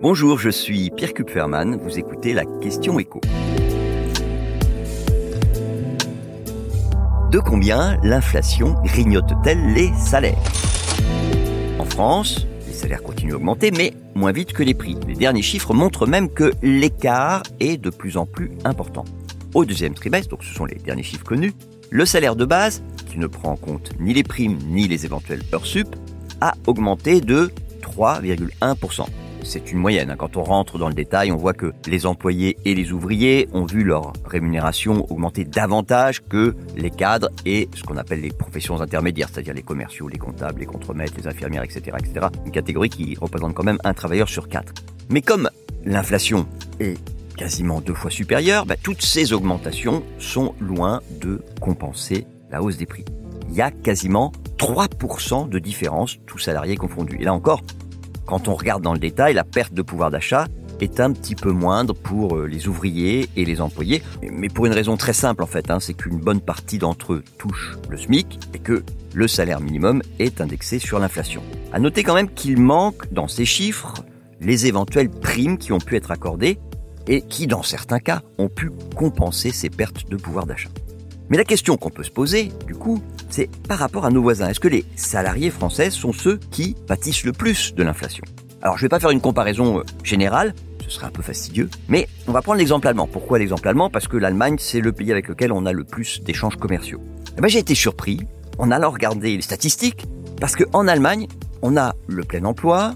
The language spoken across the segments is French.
Bonjour, je suis Pierre Kupferman, vous écoutez la question écho. De combien l'inflation grignote-t-elle les salaires? En France, les salaires continuent à augmenter, mais moins vite que les prix. Les derniers chiffres montrent même que l'écart est de plus en plus important. Au deuxième trimestre, donc ce sont les derniers chiffres connus, le salaire de base, qui ne prend en compte ni les primes ni les éventuelles heures sup, a augmenté de 3,1% c'est une moyenne. Hein. Quand on rentre dans le détail, on voit que les employés et les ouvriers ont vu leur rémunération augmenter davantage que les cadres et ce qu'on appelle les professions intermédiaires, c'est-à-dire les commerciaux, les comptables, les contremaîtres, les infirmières, etc., etc. Une catégorie qui représente quand même un travailleur sur quatre. Mais comme l'inflation est quasiment deux fois supérieure, bah, toutes ces augmentations sont loin de compenser la hausse des prix. Il y a quasiment 3% de différence, tous salariés confondus. Et là encore, quand on regarde dans le détail, la perte de pouvoir d'achat est un petit peu moindre pour euh, les ouvriers et les employés, mais pour une raison très simple en fait, hein, c'est qu'une bonne partie d'entre eux touche le SMIC et que le salaire minimum est indexé sur l'inflation. À noter quand même qu'il manque dans ces chiffres les éventuelles primes qui ont pu être accordées et qui, dans certains cas, ont pu compenser ces pertes de pouvoir d'achat. Mais la question qu'on peut se poser, du coup, c'est par rapport à nos voisins. Est-ce que les salariés français sont ceux qui pâtissent le plus de l'inflation? Alors je ne vais pas faire une comparaison euh, générale, ce serait un peu fastidieux, mais on va prendre l'exemple allemand. Pourquoi l'exemple allemand? Parce que l'Allemagne, c'est le pays avec lequel on a le plus d'échanges commerciaux. Eh ben, j'ai été surpris en allant regarder les statistiques, parce qu'en Allemagne, on a le plein emploi,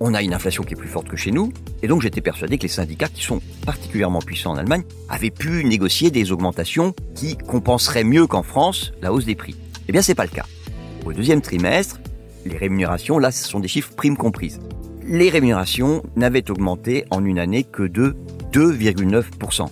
on a une inflation qui est plus forte que chez nous, et donc j'étais persuadé que les syndicats, qui sont particulièrement puissants en Allemagne, avaient pu négocier des augmentations qui compenseraient mieux qu'en France la hausse des prix. Eh bien, c'est pas le cas. Au deuxième trimestre, les rémunérations, là, ce sont des chiffres primes comprises. Les rémunérations n'avaient augmenté en une année que de 2,9%.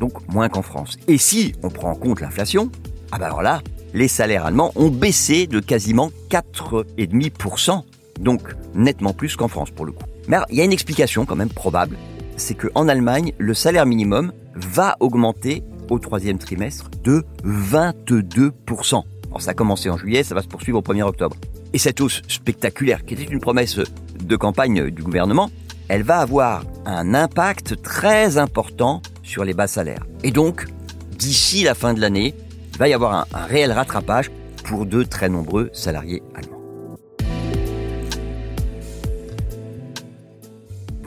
Donc moins qu'en France. Et si on prend en compte l'inflation, ah ben alors là, les salaires allemands ont baissé de quasiment 4,5%. Donc nettement plus qu'en France pour le coup. Mais il y a une explication quand même probable, c'est qu'en Allemagne, le salaire minimum va augmenter au troisième trimestre de 22%. Alors ça a commencé en juillet, ça va se poursuivre au 1er octobre. Et cette hausse spectaculaire, qui était une promesse de campagne du gouvernement, elle va avoir un impact très important sur les bas salaires. Et donc, d'ici la fin de l'année, il va y avoir un, un réel rattrapage pour de très nombreux salariés allemands.